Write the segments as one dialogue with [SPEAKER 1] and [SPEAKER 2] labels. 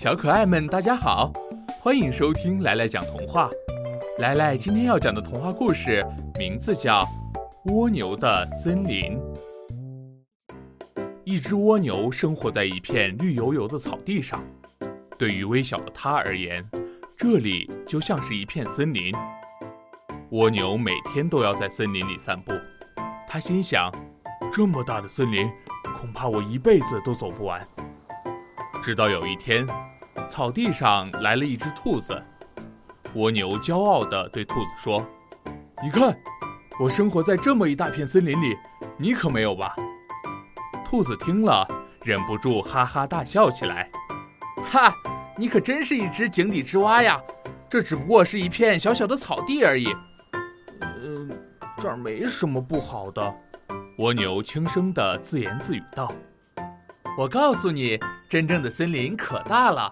[SPEAKER 1] 小可爱们，大家好，欢迎收听来来讲童话。来来今天要讲的童话故事名字叫《蜗牛的森林》。一只蜗牛生活在一片绿油油的草地上，对于微小的它而言，这里就像是一片森林。蜗牛每天都要在森林里散步，它心想：这么大的森林，恐怕我一辈子都走不完。直到有一天。草地上来了一只兔子，蜗牛骄傲地对兔子说：“你看，我生活在这么一大片森林里，你可没有吧？”兔子听了，忍不住哈哈大笑起来：“
[SPEAKER 2] 哈，你可真是一只井底之蛙呀！这只不过是一片小小的草地而已。”“
[SPEAKER 1] 呃，这儿没什么不好的。”蜗牛轻声地自言自语道：“
[SPEAKER 2] 我告诉你，真正的森林可大了。”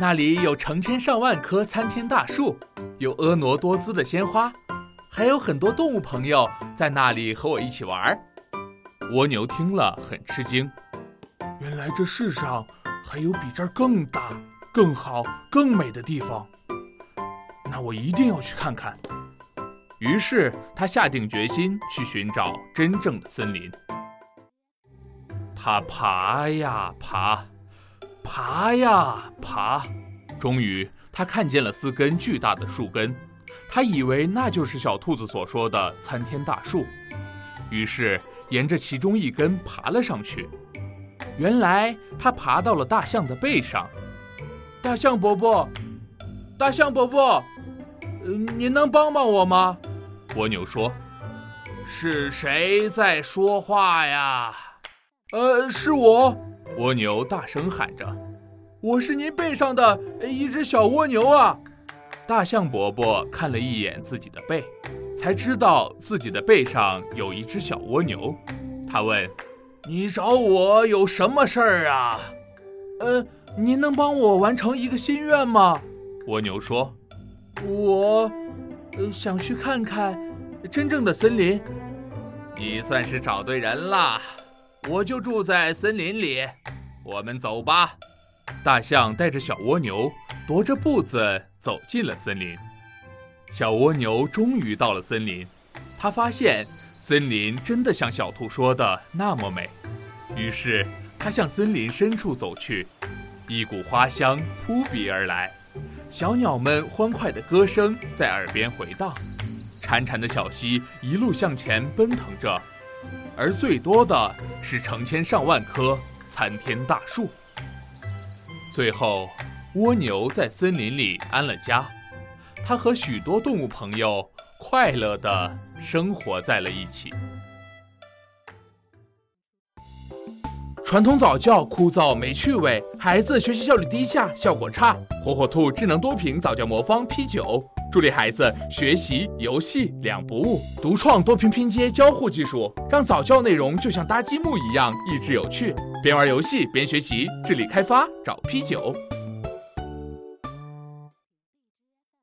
[SPEAKER 2] 那里有成千上万棵参天大树，有婀娜多姿的鲜花，还有很多动物朋友在那里和我一起玩。
[SPEAKER 1] 蜗牛听了很吃惊，原来这世上还有比这儿更大、更好、更美的地方。那我一定要去看看。于是他下定决心去寻找真正的森林。他爬呀爬。爬呀爬，终于他看见了四根巨大的树根，他以为那就是小兔子所说的参天大树，于是沿着其中一根爬了上去。原来他爬到了大象的背上。
[SPEAKER 2] 大象伯伯，大象伯伯，嗯您能帮帮我吗？
[SPEAKER 1] 蜗牛说：“是谁在说话呀？”“
[SPEAKER 2] 呃，是我。”
[SPEAKER 1] 蜗牛大声喊着：“
[SPEAKER 2] 我是您背上的一只小蜗牛啊！”
[SPEAKER 1] 大象伯伯看了一眼自己的背，才知道自己的背上有一只小蜗牛。他问：“你找我有什么事儿啊？”“
[SPEAKER 2] 呃，您能帮我完成一个心愿吗？”
[SPEAKER 1] 蜗牛说：“
[SPEAKER 2] 我，呃，想去看看真正的森林。”“
[SPEAKER 1] 你算是找对人了。”我就住在森林里，我们走吧。大象带着小蜗牛踱着步子走进了森林。小蜗牛终于到了森林，它发现森林真的像小兔说的那么美。于是它向森林深处走去，一股花香扑鼻而来，小鸟们欢快的歌声在耳边回荡，潺潺的小溪一路向前奔腾着。而最多的是成千上万棵参天大树。最后，蜗牛在森林里安了家，它和许多动物朋友快乐地生活在了一起。
[SPEAKER 2] 传统早教枯燥没趣味，孩子学习效率低下，效果差。火火兔智能多屏早教魔方 P 九。助力孩子学习、游戏两不误，独创多屏拼接交互技术，让早教内容就像搭积木一样益智有趣。边玩游戏边学习，智力开发找 P 九。